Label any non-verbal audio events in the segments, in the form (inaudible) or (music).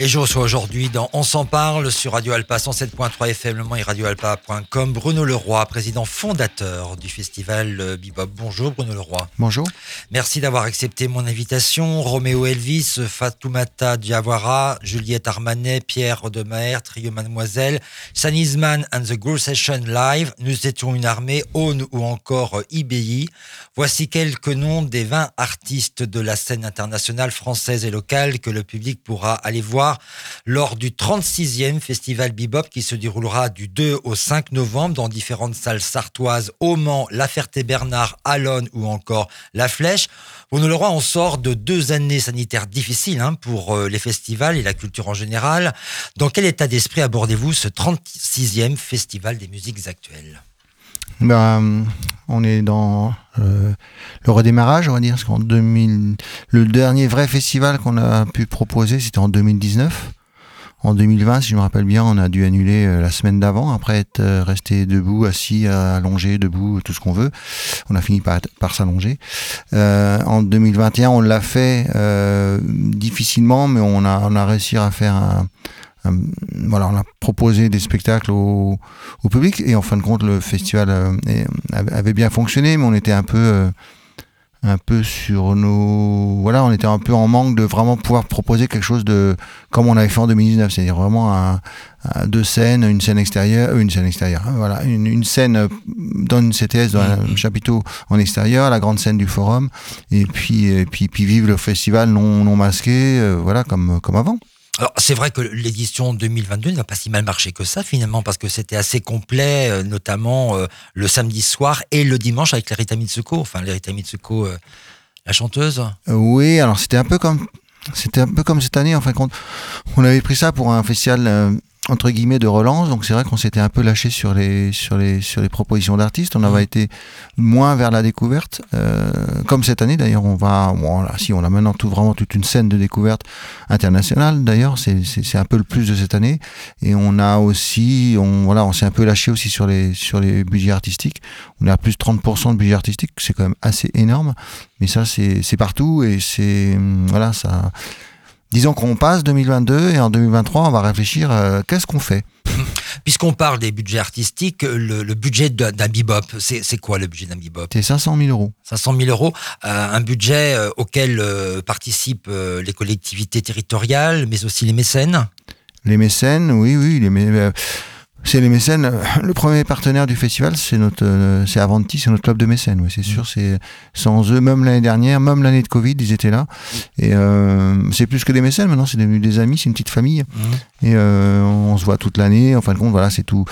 Et je reçois aujourd'hui dans On s'en parle sur Radio Alpa 107.3 FM et radioalpa.com Bruno Leroy, président fondateur du festival euh, Bebop. Bonjour Bruno Leroy. Bonjour. Merci d'avoir accepté mon invitation. Roméo Elvis, Fatoumata Diawara, Juliette Armanet, Pierre de Maher, Trio Mademoiselle, Sanizman and the Groove Session Live, Nous étions une armée, Aune ou encore IBI. Voici quelques noms des 20 artistes de la scène internationale française et locale que le public pourra aller voir lors du 36e festival Bebop qui se déroulera du 2 au 5 novembre dans différentes salles sartoises au Mans, La Ferté-Bernard, Alonne ou encore La Flèche. Bruno Leroy, on sort de deux années sanitaires difficiles hein, pour euh, les festivals et la culture en général. Dans quel état d'esprit abordez-vous ce 36e festival des musiques actuelles? Ben, on est dans euh, le redémarrage, on va dire, parce qu'en 2000, le dernier vrai festival qu'on a pu proposer, c'était en 2019. En 2020, si je me rappelle bien, on a dû annuler euh, la semaine d'avant, après être euh, resté debout, assis, allongé, debout, tout ce qu'on veut. On a fini par, par s'allonger. Euh, en 2021, on l'a fait euh, difficilement, mais on a, on a réussi à faire un- voilà, on a proposé des spectacles au, au public et en fin de compte, le festival euh, avait bien fonctionné, mais on était un peu euh, un peu sur nos voilà on était un peu en manque de vraiment pouvoir proposer quelque chose de comme on avait fait en 2019 c'est-à-dire vraiment un, un- deux scènes une scène extérieure euh, une scène extérieure hein, voilà une, une scène euh, dans une CTS dans un chapiteau en extérieur la grande scène du forum et puis et puis puis vivre le festival non non masqué euh, voilà comme comme avant Alors, c'est vrai que l'édition 2022 n'a pas si mal marché que ça, finalement, parce que c'était assez complet, euh, notamment euh, le samedi soir et le dimanche avec Lerita Mitsuko. Enfin, Lerita Mitsuko, euh, la chanteuse. Oui, alors c'était un peu comme c'était un peu comme cette année en fin de compte. On avait pris ça pour un festival entre guillemets de relance, donc c'est vrai qu'on s'était un peu lâché sur les sur les sur les propositions d'artistes. On avait été moins vers la découverte, euh, comme cette année d'ailleurs. On va bon là, si on a maintenant tout vraiment toute une scène de découverte internationale. D'ailleurs, c'est c'est c'est un peu le plus de cette année. Et on a aussi on voilà on s'est un peu lâché aussi sur les sur les budgets artistiques. On à plus de 30% de budget artistique, c'est quand même assez énorme. Mais ça, c'est c'est partout et c'est. Voilà, ça. Disons qu'on passe 2022 et en 2023, on va réfléchir euh, qu'est-ce qu'on fait? (laughs) Puisqu'on parle des budgets artistiques, le, le budget d'un bebop, c'est quoi le budget d'un bebop? C'est 500 000 euros. 500 000 euros, euh, un budget euh, auquel participent les collectivités territoriales, mais aussi les mécènes? Les mécènes, oui, oui, les mé- c'est les mécènes. euh, Le premier partenaire du festival, c'est notre, euh, c'est Avanti, c'est notre club de mécènes. Oui, c'est sûr. C'est sans eux, même l'année dernière, même l'année de Covid, ils étaient là. Et euh, c'est plus que des mécènes. Maintenant, c'est devenu des amis, c'est une petite famille. Et euh, on se voit toute l'année. En fin de compte, voilà, c'est tout.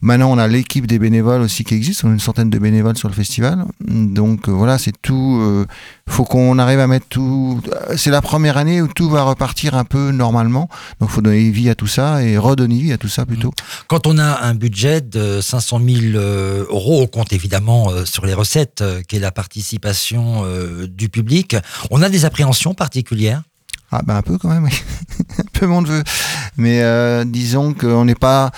Maintenant, on a l'équipe des bénévoles aussi qui existe. On a une centaine de bénévoles sur le festival. Donc euh, voilà, c'est tout. euh, faut qu'on arrive à mettre tout. euh, C'est la première année où tout va repartir un peu normalement. Donc, faut donner vie à tout ça et redonner vie à tout ça plutôt. Quand on a un budget de 500 000 euh, euros, on compte évidemment sur les recettes, qui est la participation du public. On a des appréhensions particulières? Ah ben un peu quand même, (laughs) un peu mon neveu. Mais euh, disons qu'on n'est pas...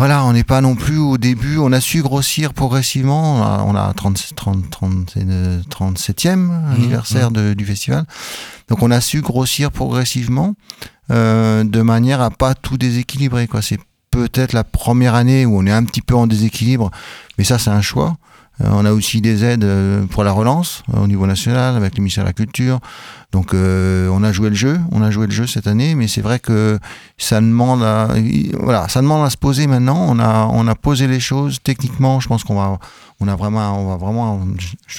Voilà, on n'est pas non plus au début, on a su grossir progressivement, on a, on a 30, 30, 30, c'est le 37e anniversaire de- du festival, donc on a su grossir progressivement euh, de manière à pas tout déséquilibrer. quoi. C'est peut-être la première année où on est un petit peu en déséquilibre, mais ça c'est un choix. Euh, on a aussi des aides euh, pour la relance euh, au niveau national avec le ministère de la Culture. Donc euh, on a joué le jeu, on a joué le jeu cette année, mais c'est vrai que ça demande à voilà, ça demande à se poser maintenant. On a on a posé les choses techniquement. Je pense qu'on va on a vraiment on va vraiment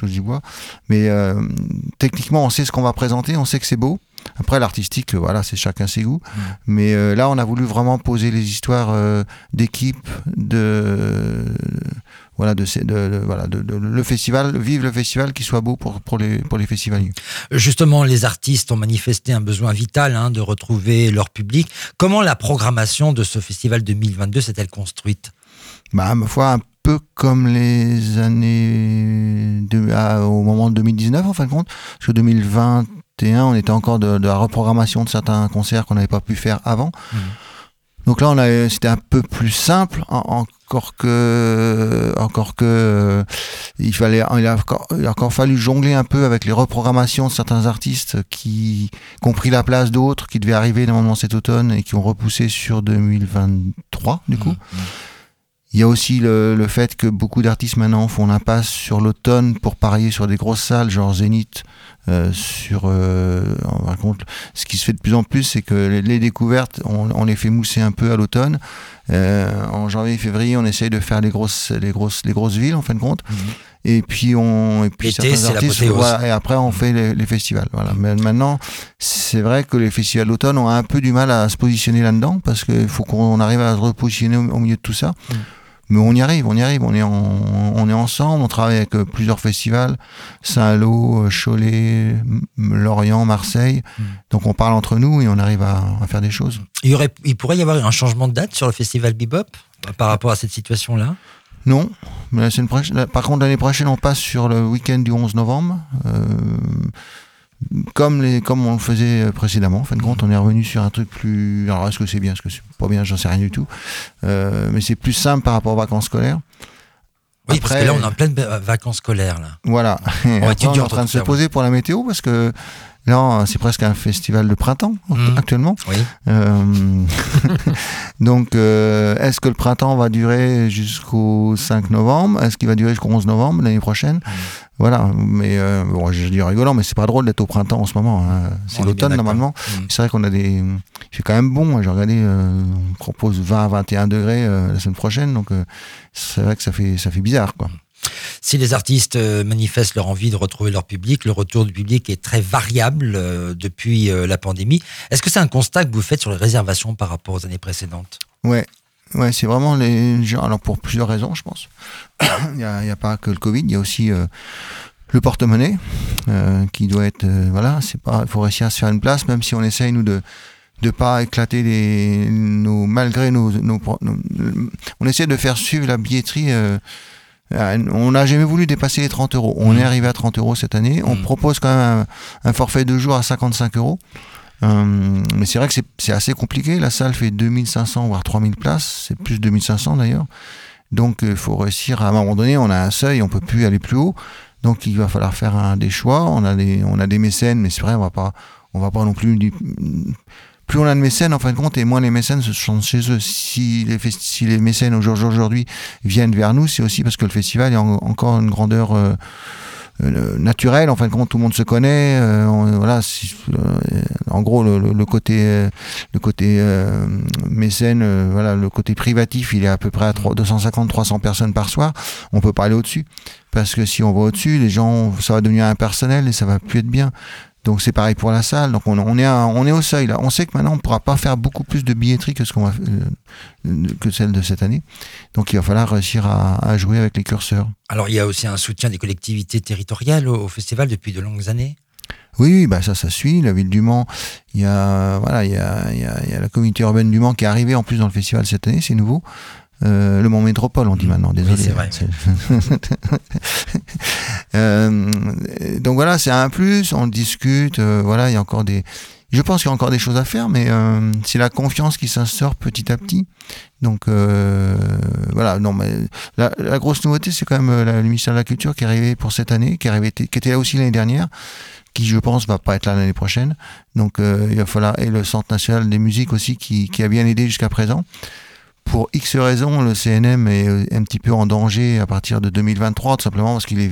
du bois, mais euh, techniquement on sait ce qu'on va présenter, on sait que c'est beau. Après l'artistique, voilà, c'est chacun ses goûts. Mais euh, là, on a voulu vraiment poser les histoires euh, d'équipe, de voilà, de, ces- de, de- voilà, de, de- le festival, vivre le festival qui soit beau pour pour les pour les festivaliers. Justement, les artistes ont manifesté un besoin vital hein, de retrouver leur public. Comment la programmation de ce festival 2022 s'est-elle construite? Bah, ma foi, un peu comme les années de, à- au moment de 2019, en fin de compte. Parce que 2021, on était encore de, de la reprogrammation de certains concerts qu'on n'avait pas pu faire avant. Donc là, on a, c'était un peu plus simple, en- encore que, encore que, euh, il fallait, il a, encore, il a encore fallu jongler un peu avec les reprogrammations de certains artistes qui, qui ont pris la place d'autres, qui devaient arriver normalement cet automne et qui ont repoussé sur 2023, du coup. Mmh. Il y a aussi le, le fait que beaucoup d'artistes maintenant font l'impasse sur l'automne pour parier sur des grosses salles, genre Zénith. Euh, sur, euh, par contre, ce qui se fait de plus en plus, c'est que les, les découvertes, on, on les fait mousser un peu à l'automne. Euh, en janvier, février, on essaye de faire les grosses, les grosses, les grosses villes en fin de compte. Mhm. Et puis on, et puis certains artistes, voilà, et après on fait les, les festivals. Voilà. Mais maintenant, c'est vrai que les festivals d'automne ont un peu du mal à se positionner là-dedans parce qu'il faut qu'on arrive à se repositionner au, au milieu de tout ça. Mhm. Mais on y arrive, on y arrive, on est, en- on est ensemble, on travaille avec euh, plusieurs festivals, Saint-Lô, euh, Cholet, Lorient, Marseille. Mhm. Donc on parle entre nous et on arrive à, à faire des choses. Il, y aurait, il pourrait y avoir un changement de date sur le festival Bebop euh, par rapport à cette situation-là? Non, mais la semaine prochaine, par contre l'année prochaine on passe sur le week-end du 11 novembre. euh, comme, les, comme on le faisait euh, précédemment, en fin de compte, on est revenu sur un truc plus. Alors, est-ce que c'est bien, est-ce que c'est pas bien, j'en sais rien du tout. Euh, mais c'est plus simple par rapport aux vacances scolaires. Oui, parce que là, on est en pleine vacances scolaires. Là. Voilà. Être on est en train de se poser pour la météo parce que là, c'est presque un festival de printemps Mhm. actuellement. Oui. Euh, (laughs) donc, euh, est-ce que le printemps va durer jusqu'au 5 novembre? Est-ce qu'il va durer jusqu'au 11 novembre l'année prochaine? Voilà, mais euh, bon, je dis rigolant, mais c'est pas drôle d'être au printemps en ce moment. hein. C'est l'automne normalement. Mhm. C'est vrai qu'on a des. C'est quand même bon. J'ai regardé, euh, on propose 20 à 21 degrés euh, la semaine prochaine, donc euh, c'est vrai que ça fait, ça fait bizarre, quoi. Si les artistes euh, manifestent leur envie de retrouver leur public, le retour du public est très variable euh, depuis euh, la pandémie. Est-ce que c'est un constat que vous faites sur les réservations par rapport aux années précédentes? Ouais, ouais, c'est vraiment les gens. Alors pour plusieurs raisons, je pense. (coughs) il n'y a, pas que le Covid, il y a aussi le porte-monnaie qui doit être. voilà, c'est pas. Il faut réussir à se faire une place, même si on essaye nous de de pas éclater les nos malgré nos, nos- on essaie de faire suivre la billetterie. Euh, à- on n'a jamais voulu dépasser les 30 euros. On Mhm. est arrivé à 30 euros cette année. On Mhm. propose quand même un, un forfait de jour à 55 euros. Euh, mais c'est vrai que c'est- c'est assez compliqué. La salle fait 2500 voire 3000 places. C'est plus 2500 d'ailleurs. Donc il faut réussir à, à un moment donné, on a un seuil, on peut plus aller plus haut. Donc il va falloir faire un, des choix. On a des, on a des mécènes, mais c'est vrai, on va pas, on va pas non plus. Plus on a de mécènes, en fin de compte, et moins les mécènes se sentent chez eux. Si les, si les mécènes aujourd'hui viennent vers nous, c'est aussi parce que le festival est en- encore une grandeur euh, euh, naturelle. En fin de compte, tout le monde se connaît. euh, voilà, en gros, le, côté, le côté mécène, voilà, le côté privatif, il est à peu près à 250-300 personnes par soir. On peut pas aller au-dessus parce que si on va au-dessus, les gens, ça va devenir impersonnel et ça va plus être bien. Donc c'est pareil pour la salle. Donc on, on est à- on est au seuil là. On sait que maintenant on pourra pas faire beaucoup plus de billetterie que ce qu'on va euh, que celle de cette année. Donc il va falloir réussir à, à jouer avec les curseurs. Alors, il y a aussi un soutien des collectivités territoriales au, au festival depuis de longues années? Oui, oui, bah ça, ça suit. La ville du Mans, il y a, voilà, il y a, il y a, il y a la communauté urbaine du Mans qui est arrivée en plus dans le festival cette année, c'est nouveau. Euh, le Mans Métropole, on dit maintenant, désolé. c'est vrai. (laughs) Euh, donc voilà, c'est un plus, on discute, euh, voilà, il y a encore des... Je pense qu'il y a encore des choses à faire, mais c'est la confiance qui s'instaure petit à petit. Donc voilà, non, mais la, la grosse nouveauté, c'est quand même la- le ministère de la Culture qui est arrivé pour cette année, qui, est arrivé, qui était là aussi l'année dernière, qui je pense va pas être là l'année prochaine. Donc il va falloir et le Centre national des musiques aussi qui, qui a bien aidé jusqu'à présent. Pour X raisons, le CNM est euh, un petit peu en danger à partir de 2023, tout simplement parce qu'il est,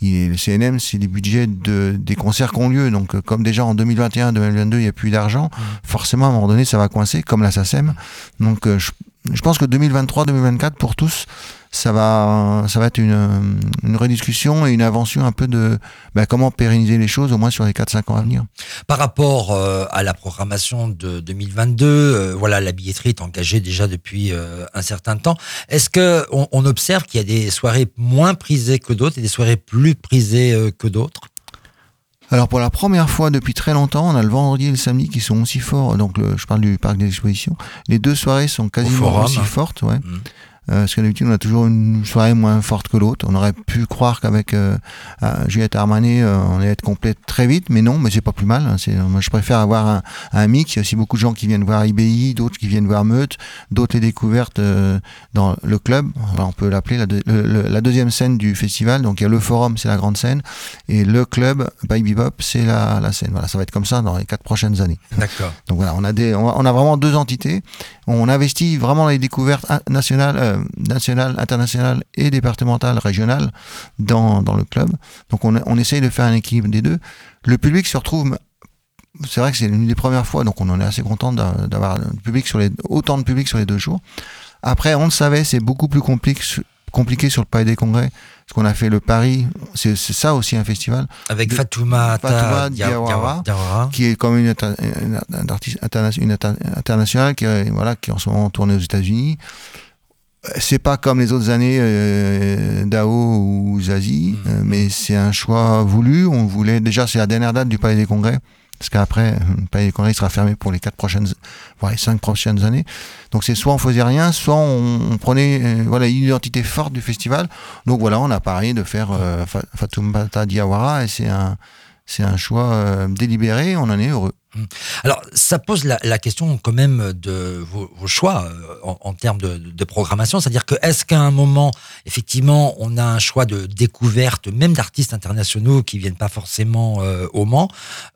il est- le CNM, c'est les budgets de, des concerts qui ont lieu. Donc, euh, comme déjà en 2021, 2022, il n'y a plus d'argent, forcément, à un moment donné, ça va coincer, comme la SACEM. Donc, euh, je, je pense que 2023, 2024, pour tous, ça va, ça va être une, une rediscussion et une invention un peu de ben, comment pérenniser les choses, au moins sur les 4-5 ans à venir. Par rapport euh, à la programmation de 2022, euh, voilà, la billetterie est engagée déjà depuis euh, un certain temps. Est-ce que on, observe qu'il y a des soirées moins prisées que d'autres et des soirées plus prisées que d'autres? Alors pour la première fois depuis très longtemps, on a le vendredi et le samedi qui sont aussi forts. Donc le- je parle du parc des expositions. Les deux soirées sont quasiment forum, aussi hein. fortes. Ouais. Mhm. Euh, parce que d'habitude, on a toujours une soirée moins forte que l'autre. On aurait pu croire qu'avec euh, euh, Juliette Armanet, euh, on allait être complet très vite, mais non, mais c'est pas plus mal. hein. C'est, moi, je préfère avoir un, un mix. Il y a aussi beaucoup de gens qui viennent voir IBI, d'autres qui viennent voir Meute, d'autres les découvertes dans le club. On peut l'appeler la, le- deuxième scène du festival. Donc il y a le forum, c'est la grande scène, et le club by Bebop, c'est la, la scène. Voilà, ça va être comme ça dans les quatre prochaines années. D'accord. Donc voilà, on a, des, on a, on a vraiment deux entités. On investit vraiment dans les découvertes in- nationales, euh, nationales, internationales et départementales, régionales dans, dans le club. Donc on, on essaye de faire un équilibre des deux. Le public se retrouve. C'est vrai que c'est une des premières fois, donc on en est assez content d'a- d'avoir un public sur les, autant de public sur les deux jours. Après, on le savait, c'est beaucoup plus compliqué, compliqué sur le Palais des Congrès, parce qu'on a fait le Paris, c'est ça aussi un festival Avec De- Fatouma Dia- Diawara. Qui est comme une, une- une interna- internationale qui, voilà, qui est en ce moment tournée aux États-Unis. C'est pas comme les autres années euh, Dao ou Zazie, Mhm. euh, mais c'est un choix voulu. On voulait déjà, c'est la dernière date du Palais des Congrès, parce qu'après, euh, le Palais des Congrès il sera fermé pour les quatre prochaines, voire les cinq prochaines années. Donc c'est soit on faisait rien, soit on, on prenait euh, voilà une identité forte du festival. Donc voilà, on a parlé de faire euh, Fa- Fatoumata Diawara et c'est un c'est un choix euh, délibéré. On en est heureux. Alors, ça pose la, la question quand même de vos, vos choix euh, en, en termes de, de programmation. C'est-à-dire que est-ce qu'à un moment, effectivement, on a un choix de découverte, même d'artistes internationaux qui viennent pas forcément euh, au Mans,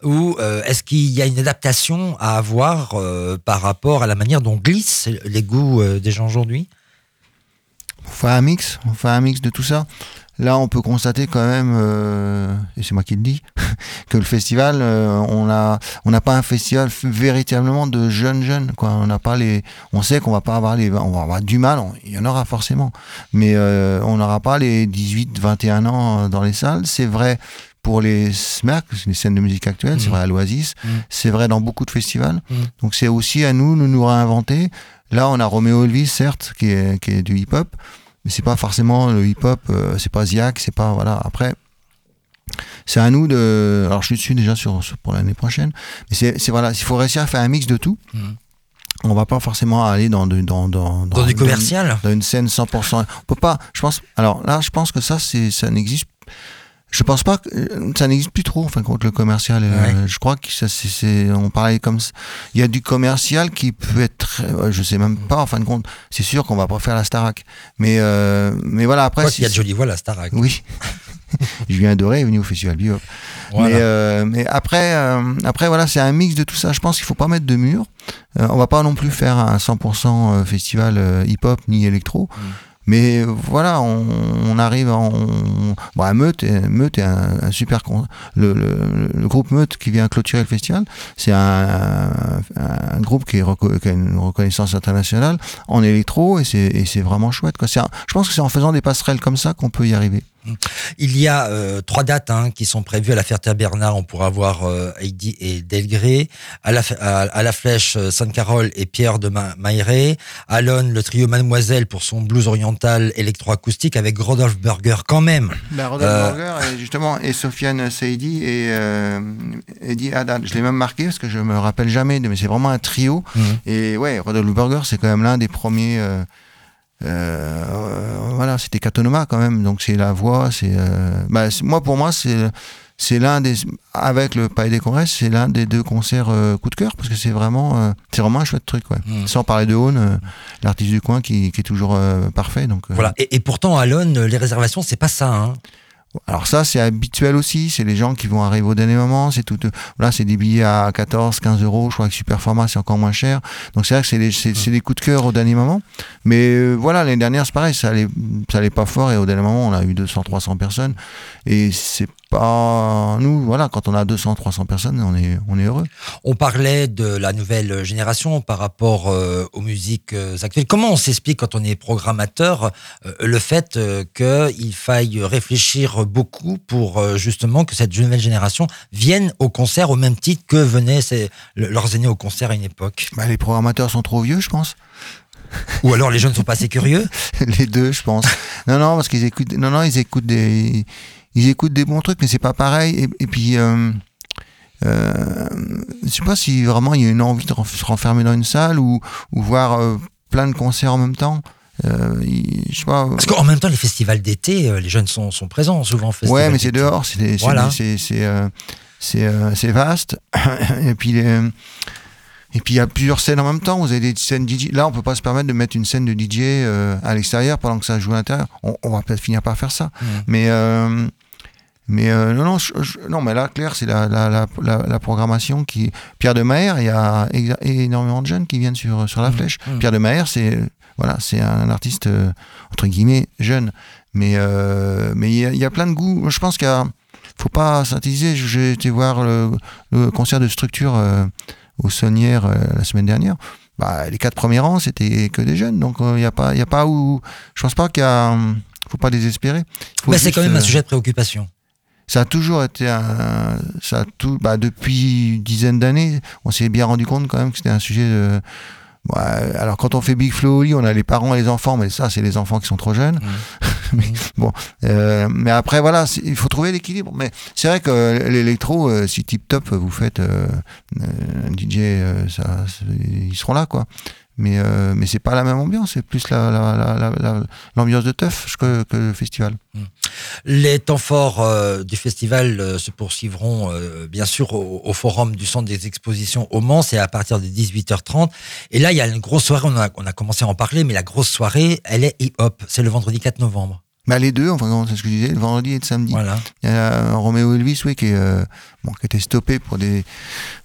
ou euh, est-ce qu'il y a une adaptation à avoir par rapport à la manière dont glissent les goûts des gens aujourd'hui? On fait un mix, on fait un mix de tout ça. Là, on peut constater quand même, euh, et c'est moi qui le dis, (laughs) que le festival, euh, on a, on n'a pas un festival véritablement de jeunes jeunes. Quoi. On n'a pas les, on sait qu'on va pas avoir les, on va avoir du mal. on- il y en aura forcément, mais euh, on n'aura pas les 18, 21 ans dans les salles. C'est vrai pour les SMERC, les scènes de musique actuelles, c'est Mhm. vrai à l'Oasis, Mhm. c'est vrai dans beaucoup de festivals. Mhm. Donc c'est aussi à nous de nous réinventer. Là, on a Romeo Elvis, certes, qui est, qui est du hip-hop, mais c'est pas forcément le hip-hop, euh, c'est pas Ziak, c'est pas voilà. Après, c'est à nous de. Alors je suis dessus déjà sur, sur- pour l'année prochaine, mais c'est voilà, il faut réussir à faire un mix de tout. Mhm. On va pas forcément aller dans de- dans dans, Dans du commercial dans une scène 100%. On peut pas. Je pense. Alors là, je pense que ça, c'est ça n'existe. Je pense pas que euh, ça n'existe plus trop. Enfin, contre le commercial, euh, je crois que ça, c'est, on parlait comme ça. Il y a du commercial qui peut être. euh, Je sais même pas. En fin de compte, c'est sûr qu'on va pas faire la Starac. Mais euh, mais voilà. Après, Quoi qu'il y a de jolies voix, la Starac. oui. (laughs) Julien Doré est venu au Festival Bebop. Voilà. Mais, euh, mais après, euh, après voilà, c'est un mix de tout ça. Je pense qu'il faut pas mettre de mur. Euh, on va pas non plus faire un 100% euh, festival hip-hop ni électro. Mm. Mais voilà, on, arrive en. Bon, Meute, Meute est un, super. con- Le, groupe Meute qui vient clôturer le festival, c'est un, groupe qui, a une reconnaissance internationale en électro et c'est vraiment chouette. Je pense que c'est en faisant des passerelles comme ça qu'on peut y arriver. Il y a euh, trois dates hein, qui sont prévues à la Ferté-Bernard. On pourra voir euh, Heidi et Delgré. À la, à, à la Flèche, euh, Sainte-Carole et Pierre de Ma Mailleret. À Lonne, le trio Mademoiselle pour son blues oriental électroacoustique avec Rodolphe Burger quand même. Ben, Rodolphe Euh, Burger et justement et Sofiane Saidi et Eddie Haddad. Je l'ai même marqué parce que je me rappelle jamais, mais c'est vraiment un trio. Et ouais, Rodolphe Burger, c'est quand même l'un des premiers. Euh, voilà, c'était Katonoma quand même, donc c'est la voix. C'est euh, bah, c'est- moi pour moi c'est c'est l'un des avec le Palais des Congrès, c'est l'un des deux concerts euh, coup de cœur parce que c'est vraiment euh, c'est vraiment un chouette truc. Ouais. Mm. Sans parler de Haune, euh, l'artiste du coin qui, qui est toujours parfait. Donc Voilà. Et, et pourtant, à Lonne, les réservations, c'est pas ça. Hein. Alors ça, c'est habituel aussi. C'est les gens qui vont arriver au dernier moment. C'est tout. Là, c'est des billets à 14, 15 euros. Je crois que Super Format, c'est encore moins cher. Donc c'est vrai que c'est des, des coups de cœur au dernier moment. Mais euh, voilà, l'année dernière, c'est pareil. Ça allait, ça allait pas fort. Et au dernier moment, on a eu 200, 300 personnes. Et c'est pas nous. Voilà, quand on a 200, 300 personnes, on est, on est heureux. On parlait de la nouvelle génération par rapport euh, aux musiques euh, actuelles. Comment on s'explique quand on est programmateur euh, le fait euh, qu'il faille réfléchir beaucoup pour justement que cette nouvelle génération vienne au concert au même titre que venaient leurs aînés au concert à une époque? Bah, les programmateurs sont trop vieux, je pense. Ou alors les jeunes sont pas assez curieux? (laughs) Les deux, je pense. non, non, parce qu'ils écoutent. Non, non, ils écoutent des. Ils écoutent des bons trucs, mais c'est pas pareil. Et, et puis, euh, euh, je sais pas si vraiment il y a une envie de se renfermer dans une salle ou, ou voir euh, plein de concerts en même temps. euh, je sais pas. Parce qu'en même temps, les festivals d'été, euh, les jeunes sont, sont présents souvent. Ouais, mais c'est dehors, c'est Voilà. c'est c'est vaste. (coughs) et puis les- et puis il y a plusieurs scènes en même temps. Vous avez des scènes DJ. Là, on peut pas se permettre de mettre une scène de DJ euh, à l'extérieur pendant que ça joue à l'intérieur. On, on va peut-être finir par faire ça. Mais euh, mais euh, non non je- je- non mais là clair c'est la, la, la, la, la programmation qui Pierre de Maher il y a énormément de jeunes qui viennent sur sur la flèche. Pierre de Maher c'est voilà c'est un artiste entre guillemets jeune mais mais il y, a- il y a plein de goûts. Je pense qu'il faut pas synthétiser. J'ai été voir le, le concert de structure euh, au Saunière euh, la semaine dernière. Bah, les quatre premiers rangs, c'était que des jeunes. Donc, il n'y a pas, y a pas où. Je pense pas qu'il y a. hum, faut pas désespérer. Mais c'est quand même un euh, sujet de préoccupation. Ça a toujours été un. Ça a tout, bah, depuis une dizaine d'années, on s'est bien rendu compte quand même que c'était un sujet de. Alors quand on fait Big Flow on a les parents et les enfants, mais ça c'est les enfants qui sont trop jeunes. (laughs) mais, bon, euh, mais après voilà, il faut trouver l'équilibre. Mais c'est vrai que l'électro, euh, si Tip Top vous faites euh, euh, un DJ, euh, ça, ils seront là quoi. Mais euh, mais c'est pas la même ambiance, c'est plus la- la- la- la- la- l'ambiance de teuf que, le festival. Les temps forts euh, du festival euh, se poursuivront euh, bien sûr au, au forum du centre des expositions au Mans, c'est à partir de 18h30. Et là, il y a une grosse soirée, on a, on a commencé à en parler, mais la grosse soirée, elle est hip-hop. C'est le vendredi 4 novembre. Bah, les deux, enfin c'est ce que je disais, le vendredi et le samedi. Voilà. Il y a Roméo Elvis, oui, qui, est, euh, bon, qui a été stoppé pour des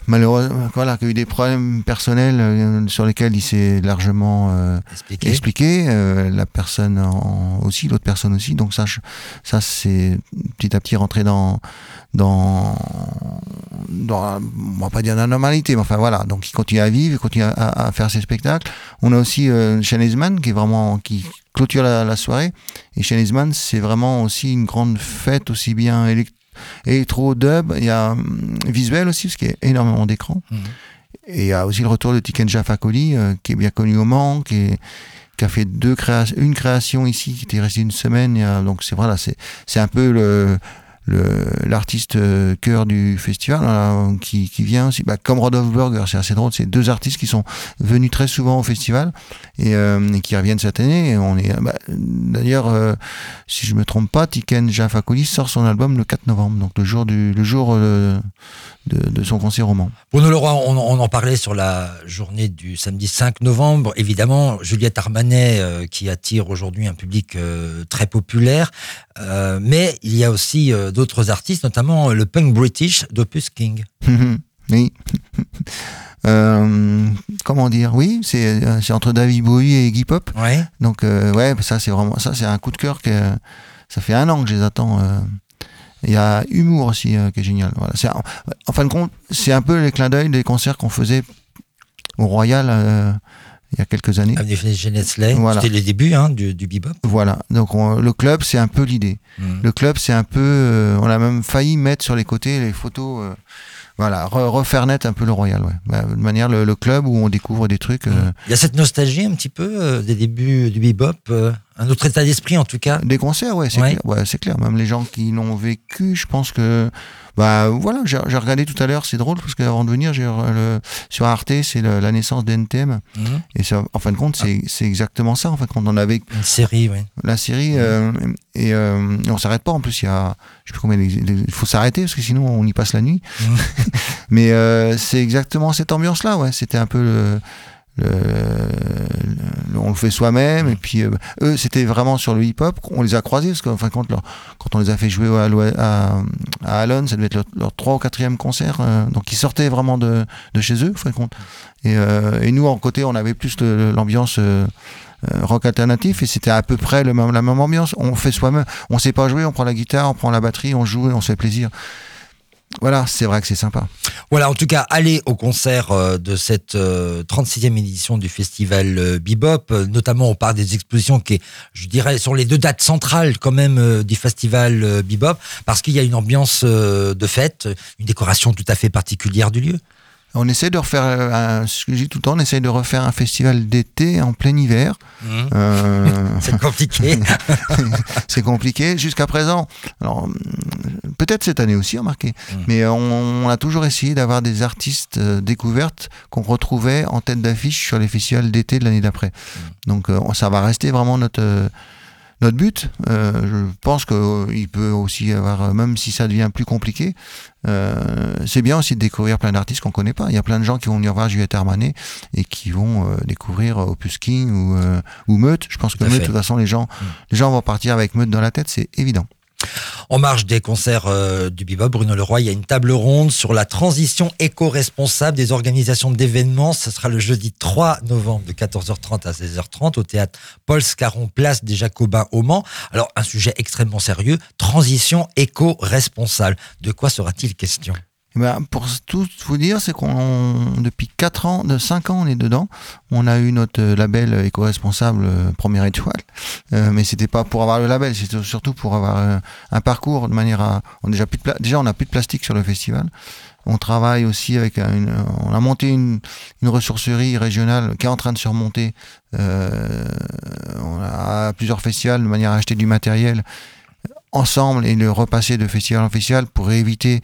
malheureusement, voilà, qui a eu des problèmes personnels euh, sur lesquels il s'est largement euh, Expliquez. expliqué. euh, la personne en- aussi, l'autre personne aussi. Donc ça, je- ça c'est petit à petit rentré dans dans dans, on va pas dire la normalité, mais enfin voilà. Donc il continue à vivre, il continue à, à- à faire ses spectacles. On a aussi euh, Shane qui est vraiment qui clôture la, la soirée. Et Shane c'est vraiment aussi une grande fête, aussi bien élect- électro, dub. Il y a hum, visuel aussi, parce qu'il y a énormément d'écrans. Mhm. Et il y a aussi le retour de Tikenja Fakoli, euh, qui est bien connu au Mans, qui, est- qui a fait deux une création ici, qui était restée une semaine. Donc c'est voilà, c'est c'est un peu le- l'artiste euh, cœur du festival voilà, qui, qui vient aussi. Bah, comme Rodolphe Burger c'est assez drôle c'est deux artistes qui sont venus très souvent au festival et, euh, qui reviennent cette année. Bah, d'ailleurs euh, si je me trompe pas Tiken Jafakoli sort son album le 4 novembre donc le jour du le jour de, de son concert Mans Bruno Leroy, on, on en parlait sur la journée du samedi 5 novembre. Évidemment, Juliette Armanet euh, qui attire aujourd'hui un public euh, très populaire. Euh, mais il y a aussi d'autres artistes, notamment le punk british d'Opus King. (laughs) oui (laughs) comment dire? Oui c'est entre David Bowie et Iggy Pop Ouais. Donc ouais, ça c'est vraiment ça c'est un coup de cœur que ça fait un an que je les attends. Il y a Humour aussi euh, qui est génial. Voilà. C'est en, en fin de compte, c'est un peu les clins d'œil des concerts qu'on faisait au Royal euh, il y a quelques années. Avenue Genesley. Voilà. C'était les débuts hein, du, du bebop. Voilà. Donc on- le club c'est un peu l'idée. Mhm. Le club c'est un peu, euh, on a même failli mettre sur les côtés les photos. voilà, re- refaire naître un peu le Royal, ouais. Bah, de manière le, le club où on découvre des trucs. euh, Il y a cette nostalgie un petit peu des débuts du bebop, un autre état d'esprit en tout cas. Des concerts, ouais, c'est Ouais. clair. Ouais, c'est clair. Même les gens qui l'ont vécu, je pense que. Bah voilà, j'ai regardé tout à l'heure, c'est drôle parce qu'avant de venir, j'ai re- le, sur Arte, c'est la naissance d'NTM. Mhm. Et ça, en fin de compte, c'est c'est exactement ça. En fin de compte, on avait Une série, oui. la série euh, et, euh, et on s'arrête pas. En plus, il y a, je sais plus combien, il faut s'arrêter parce que sinon on y passe la nuit. Mhm. (laughs) Mais euh, c'est exactement cette ambiance-là, ouais. C'était un peu le. Le- le- on le fait soi-même et puis euh, eux c'était vraiment sur le hip-hop on les a croisés parce qu'en fin de compte leur- quand on les a fait jouer à, à, à Alon ça devait être leur, trois ou quatrième concert euh, donc ils sortaient vraiment de, de chez eux en fin de compte. Et, euh, et nous en côté on avait plus l'ambiance rock alternatif et c'était à peu près le même, la même ambiance. On fait soi-même on sait pas jouer on prend la guitare on prend la batterie on joue et on se fait plaisir voilà c'est vrai que c'est sympa Voilà, en tout cas, allez au concert euh, de cette euh, 36e édition du festival euh, Bebop. Euh, notamment, on parle des expositions qui, je dirais, sont les deux dates centrales quand même euh, du festival euh, Bebop, parce qu'il y a une ambiance euh, de fête, une décoration tout à fait particulière du lieu. On essaie de refaire, euh, un, ce que je dis tout le temps, on essaie de refaire un festival d'été en plein hiver. Euh, (laughs) C'est compliqué. (laughs) c'est compliqué. Jusqu'à présent, alors, peut-être cette année aussi, remarquez. Mm. Mais on, on a toujours essayé d'avoir des artistes euh, découvertes qu'on retrouvait en tête d'affiche sur les festivals d'été de l'année d'après. Donc euh, ça va rester vraiment notre notre but. Euh, je pense qu'il peut aussi avoir, euh, même si ça devient plus compliqué, euh, c'est bien aussi de découvrir plein d'artistes qu'on connaît pas. Il y a plein de gens qui vont venir voir Juliette Armanet et qui vont euh, découvrir Opus King ou, euh, ou Meute. Je pense que Meute, de toute façon, les gens, les gens vont partir avec Meute dans la tête, c'est évident. En marge des concerts euh, du Bebop, Bruno Leroy, il y a une table ronde sur la transition éco-responsable des organisations d'événements. Ce sera le jeudi 3 novembre de 14h30 à 16h30 au théâtre Paul Scarron, place des Jacobins au Mans. Alors, un sujet extrêmement sérieux, transition éco-responsable. De quoi sera-t-il question? Ben, pour tout vous dire, c'est qu'on depuis 4 ans, de 5 ans, on est dedans. On a eu notre euh, label éco-responsable euh, première étoile, Euh, mais c'était pas pour avoir le label, c'était surtout pour avoir euh, un parcours de manière à. On déjà plus de déjà on a plus de plastique sur le festival. On travaille aussi avec une. On a monté une, une ressourcerie régionale qui est en train de se remonter. Euh, on a plusieurs festivals de manière à acheter du matériel ensemble et le repasser de festival en festival pour éviter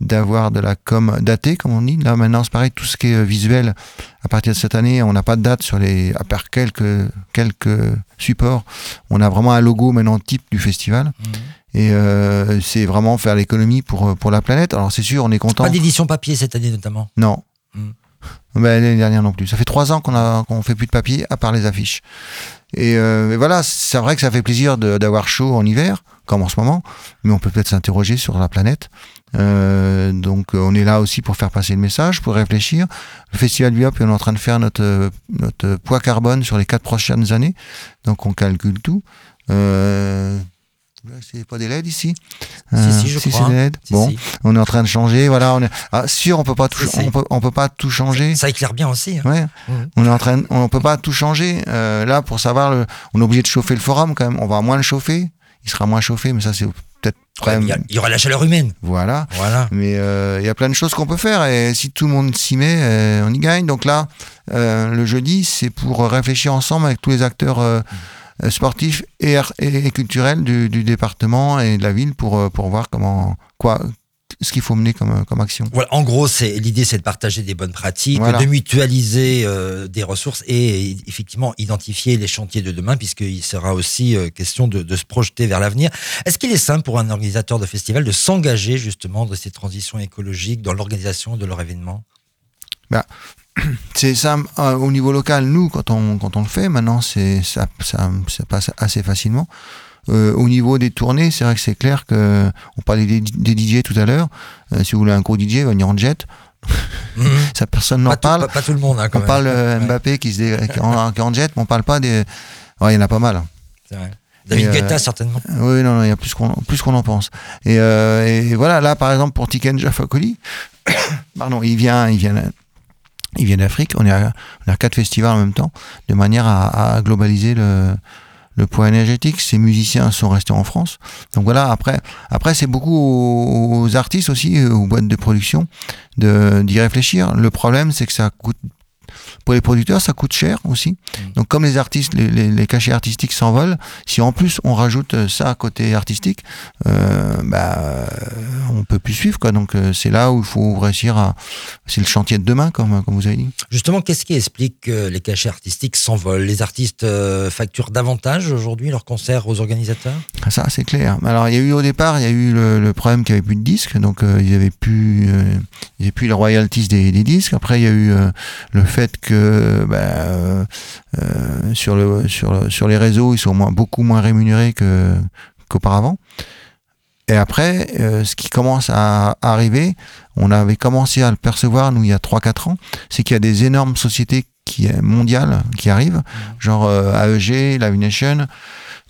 d'avoir de la com datée, comme on dit. Là, maintenant, c'est pareil, tout ce qui est euh, visuel, à partir de cette année, on n'a pas de date sur les, à part quelques, quelques supports. On a vraiment un logo maintenant type du festival. Et euh, c'est vraiment faire l'économie pour, euh, pour la planète. Alors, c'est sûr, on est content. Pas d'édition papier cette année notamment. Non. Ben, L'année dernière non plus. Ça fait trois ans qu'on a qu'on fait plus de papier à part les affiches. Et, euh, et voilà, c'est vrai que ça fait plaisir d'avoir chaud en hiver, comme en ce moment, mais on peut peut-être s'interroger sur la planète. Euh, donc euh, on est là aussi pour faire passer le message, pour réfléchir. Le Festival Biop, on est en train de faire notre, notre poids carbone sur les quatre prochaines années. Donc on calcule tout. Euh, c'est pas des LED ici Si, si, je c'est crois. des LED. Si, bon, si. on est en train de changer. Voilà, on est... ah, sûr, on peut pas tout, Si, si. on peut, on peut pas tout changer. Ça éclaire bien aussi. hein. Ouais. Mhm. On est en train, on peut pas tout changer. Euh, là, pour savoir, le, on est obligé de chauffer le forum quand même. On va moins le chauffer. Il sera moins chauffé, mais ça c'est peut-être Ouais, même. Il y, a- il y aura la chaleur humaine. Voilà. Voilà. Mais euh, il y a plein de choses qu'on peut faire et si tout le monde s'y met, euh, on y gagne. Donc là, euh, le jeudi, c'est pour réfléchir ensemble avec tous les acteurs sportifs et, et, culturels du, du département et de la ville pour, pour voir comment quoi ce qu'il faut mener comme, comme action. Voilà, en gros, c'est l'idée, c'est de partager des bonnes pratiques, Voilà. de mutualiser euh, des ressources et effectivement identifier les chantiers de demain, puisqu'il sera aussi euh, question de, de se projeter vers l'avenir. Est-ce qu'il est simple pour un organisateur de festival de s'engager justement de ces transitions écologiques dans l'organisation de leur événement? (clears throat) C'est ça, euh, au niveau local, nous, quand on, quand on le fait, maintenant, c'est, ça, ça, ça passe assez facilement. Euh, au niveau des tournées, c'est vrai que c'est clair que, on parlait des, des DJ tout à l'heure, euh, si vous voulez un gros DJ, il va venir en jet. (laughs) Ça, personne n'en parle. pas- pas tout le monde, hein, quand on même. parle euh, Ouais, Mbappé qui, se dé- qui est en, qui en jet, mais on parle pas des. Ouais, il y en a pas mal. c'est vrai. David Et, euh, Guetta, certainement. Oui, non, il y a plus qu'on plus qu'on en pense. Et, et voilà, là, par exemple, pour Tiken Jafakoli, (coughs) pardon, il vient, il vient, il vient d'Afrique. On est à, on est à quatre festivals en même temps, de manière à, à globaliser le, le poids énergétique. Ces musiciens sont restés en France. Donc voilà, après, après c'est beaucoup aux, aux artistes aussi, euh, aux boîtes de production, d'y réfléchir. Le problème, c'est que ça coûte pour les producteurs, ça coûte cher aussi. Donc, comme les artistes, les, les, les cachets artistiques s'envolent, si en plus on rajoute euh, ça à côté artistique, euh, bah, on peut plus suivre. Quoi. Donc, euh, c'est là où il faut réussir à. C'est le chantier de demain, comme, comme vous avez dit. Justement, qu'est-ce qui explique que les cachets artistiques s'envolent? Les artistes euh, facturent davantage aujourd'hui leurs concerts aux organisateurs? Ça, c'est clair. Alors, il y a eu au départ, il y a eu le, le problème qu'il n'y avait plus de disques, donc euh, ils avaient plus, euh, ils avaient plus les royalties des, des disques. Après, il y a eu euh, le fait que bah, euh, euh, sur, le, sur, le- sur les réseaux, ils sont moins, beaucoup moins rémunérés que, qu'auparavant. Et après, euh, ce qui commence à arriver, on avait commencé à le percevoir, nous, il y a 3-4 ans, c'est qu'il y a des énormes sociétés qui, mondiales qui arrivent, genre euh, AEG, Live Nation,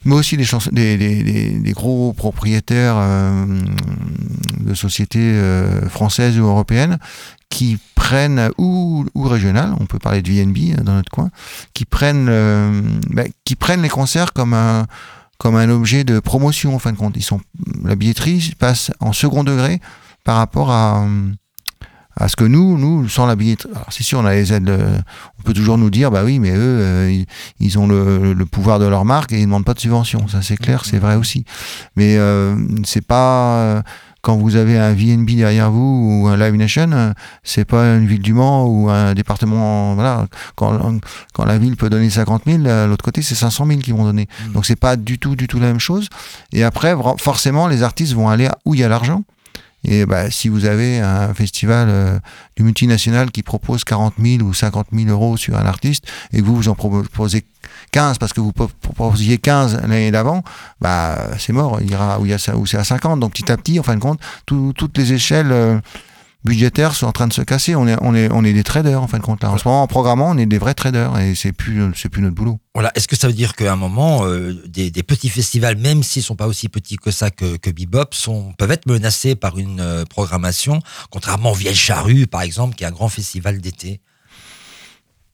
mais aussi des, des, des, des- gros propriétaires euh, de sociétés euh, françaises ou européennes qui prennent, ou, ou régionales, on peut parler de VNB dans notre coin, qui prennent, euh, bah, qui prennent les concerts comme un, comme un objet de promotion en fin de compte. Ils sont, la billetterie passe en second degré par rapport à, à ce que nous, nous, sans la billetterie. Alors c'est sûr, on a les aides, euh, on peut toujours nous dire, bah oui, mais eux, euh, ils, ils ont le, le pouvoir de leur marque et ils ne demandent pas de subvention. Ça c'est clair, c'est vrai aussi. Mais euh, c'est pas. euh, quand vous avez un VNB derrière vous ou un Live Nation, euh, c'est pas une ville du Mans ou un département. Voilà, quand, quand la ville peut donner 50 000, euh, l'autre côté c'est 500 000 qui vont donner. Mm. Donc c'est pas du tout, du tout la même chose. Et après, forcément, les artistes vont aller où il y a l'argent. Et bah, si vous avez un festival euh, du multinational qui propose 40 000 ou 50 000 euros sur un artiste et que vous vous en proposez 15 parce que vous pro- proposiez 15 l'année d'avant, bah, c'est mort. Il ira où, y a, où c'est à 50. Donc petit à petit, en fin de compte, tout- toutes les échelles euh, budgétaires sont en train de se casser. On est, on est, on est des traders en fin de compte. Là. En ce moment, en programmant, on est des vrais traders et c'est plus, c'est plus notre boulot. Voilà. Est-ce que ça veut dire qu'à un moment, euh, des, des petits festivals, même s'ils sont pas aussi petits que ça que, que Bebop, sont, peuvent être menacés par une euh, programmation, contrairement au Vieille Charrue, par exemple, qui est un grand festival d'été?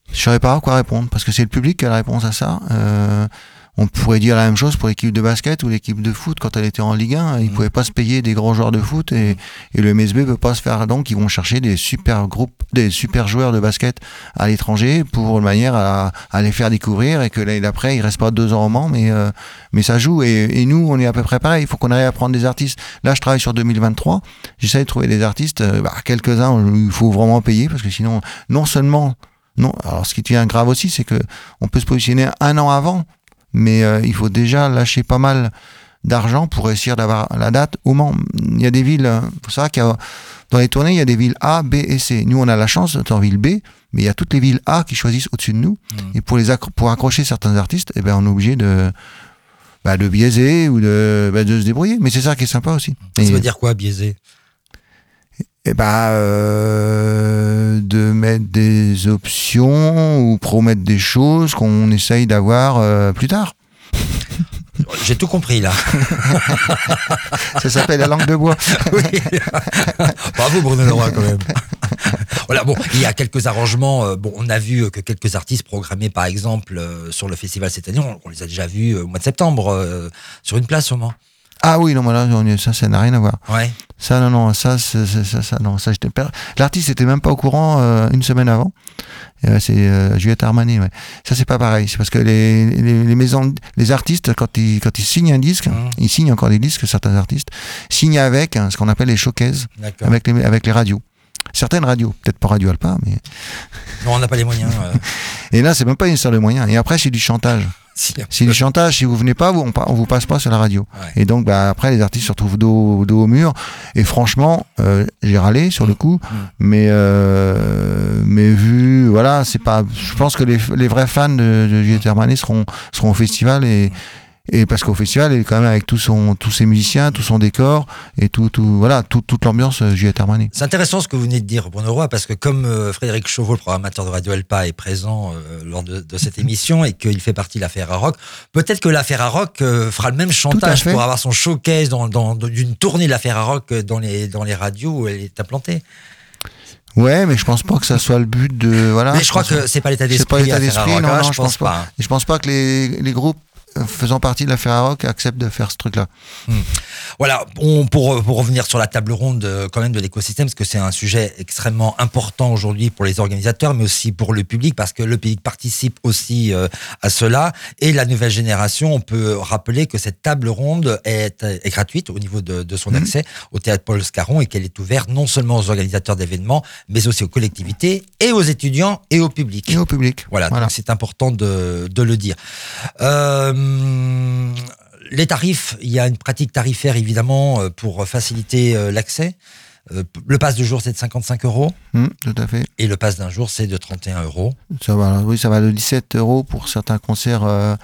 Je ne saurais pas quoi répondre parce que c'est le public qui a la réponse à ça. Euh, on pourrait dire la même chose pour l'équipe de basket ou l'équipe de foot quand elle était en Ligue 1. Ils ne Mhm. pouvaient pas se payer des grands joueurs de foot et, et le MSB ne peut pas se faire. Donc, ils vont chercher des super groupes, des super joueurs de basket à l'étranger pour de manière à, à les faire découvrir et que l'année d'après, ils restent pas deux ans au Mans, mais, euh, mais ça joue. Et, et nous, on est à peu près pareil. Il faut qu'on arrive à prendre des artistes. Là, je travaille sur 2023. J'essaie de trouver des artistes, euh, bah, quelques-uns, il faut vraiment payer parce que sinon, non seulement non, alors ce qui devient grave aussi, c'est que on peut se positionner un an avant, mais euh, il faut déjà lâcher pas mal d'argent pour réussir d'avoir la date au Mans. Il y a des villes, euh, faut savoir qu'il y a, dans les tournées, il y a des villes A, B et C. Nous, on a la chance d'être en ville B, mais il y a toutes les villes A qui choisissent au-dessus de nous. Mhm. Et pour, les accro- pour accrocher certains artistes, eh ben, on est obligé de, bah, de biaiser ou de, bah, de se débrouiller. Mais c'est ça qui est sympa aussi. Ça Et- veut dire quoi, biaisé eh ben, euh, de mettre des options ou promettre des choses qu'on essaye d'avoir euh, plus tard. (laughs) J'ai tout compris là. (laughs) Ça s'appelle la langue de bois. (laughs) Oui. Bravo Bruno Leroy quand même. voilà, bon, il y a quelques arrangements. euh, bon, on a vu que quelques artistes programmés, par exemple, euh, sur le festival cette année, on, on les a déjà vus au mois de septembre sur une place au Mans. Ah oui, non, mais là, ça, ça n'a rien à voir. Ouais. Ça, non, non, ça, c'est- ça, ça, non, ça, j'étais pas- L'artiste était même pas au courant euh, une semaine avant. Euh, c'est euh, Juliette Armanet, ouais. Ça, c'est pas pareil. C'est parce que les, les, les maisons, les artistes, quand ils, quand ils signent un disque, Mhm. ils signent encore des disques, certains artistes, signent avec hein, ce qu'on appelle les showcases, D'accord. avec les, avec les radios. Certaines radios, peut-être pas Radio Alpa, mais. Non, on n'a pas les moyens. (laughs) euh, Et là, c'est même pas une histoire de moyens. Et après, c'est du chantage. (laughs) C'est du chantage. Si vous venez pas, vous, on, on vous passe pas sur la radio. Ouais. Et donc, bah, après, les artistes se retrouvent dos, dos au mur. Et franchement, euh, j'ai râlé sur le coup, Mm. mais euh, mais vu, voilà, c'est pas. Je pense que les, les vrais fans de, de Juliette Armanet seront seront au festival et et parce qu'au festival, il est quand même avec tout son, tous ses musiciens, tout son décor et tout, tout voilà, tout- toute l'ambiance euh, Juliette Armanet. C'est intéressant ce que vous venez de dire, Bruno Roy, parce que comme euh, Frédéric Chauveau, le programmateur de Radio Alpa, est présent euh, lors de, de cette émission et qu'il fait partie de l'affaire Rock, peut-être que l'affaire Rock euh, fera le même chantage pour avoir son showcase dans, d'une tournée de l'affaire Rock dans les, dans les radios où elle est implantée. Ouais, mais je pense pas que ça soit le but de voilà. Mais je crois pense- que c'est pas l'état C'est pas d'esprit l'état d'esprit, non, hein, non, je je pense pense pas. pas. Et je pense pas que les, les groupes faisant partie de la Ferrarock acceptent de faire ce truc-là. Voilà, on, pour, pour revenir sur la table ronde euh, quand même de l'écosystème, parce que c'est un sujet extrêmement important aujourd'hui pour les organisateurs, mais aussi pour le public, parce que le public participe aussi euh, à cela. Et la nouvelle génération, on peut rappeler que cette table ronde est, est gratuite au niveau de, de son Mhm. accès au théâtre Paul Scarron et qu'elle est ouverte non seulement aux organisateurs d'événements, mais aussi aux collectivités et aux étudiants et au public. Et au public. Voilà, Voilà. donc c'est important de, de le dire. Euh, les tarifs, il y a une pratique tarifaire évidemment euh, pour faciliter euh, l'accès. Euh, Le pass de jour c'est de 55 euros Hum, tout à fait. et le pass d'un jour c'est de 31 euros. Ça va, oui, ça va de 17 euros pour certains concerts euh,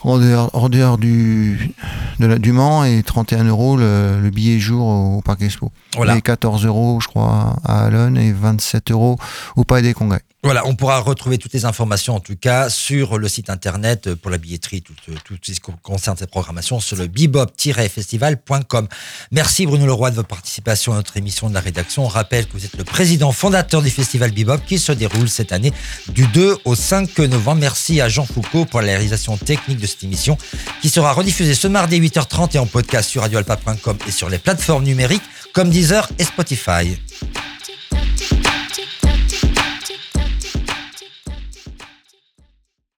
en dehors, en dehors du, de la, du Mans et 31 euros le, le billet jour au, Parc Expo. Voilà. Et 14 euros, je crois, à Allen et 27 euros au Palais des Congrès. Voilà, on pourra retrouver toutes les informations en tout cas sur le site internet pour la billetterie, tout, euh, ce qui concerne cette programmation sur le bebop-festival.com. Merci Bruno Leroy de votre participation à notre émission de la rédaction. On rappelle que vous êtes le président fondateur du festival Bebop qui se déroule cette année du 2 au 5 novembre. Merci à Jean Foucault pour la réalisation technique de cette émission qui sera rediffusée ce mardi 8h30 et en podcast sur radioalpa.com et sur les plateformes numériques comme Deezer et Spotify.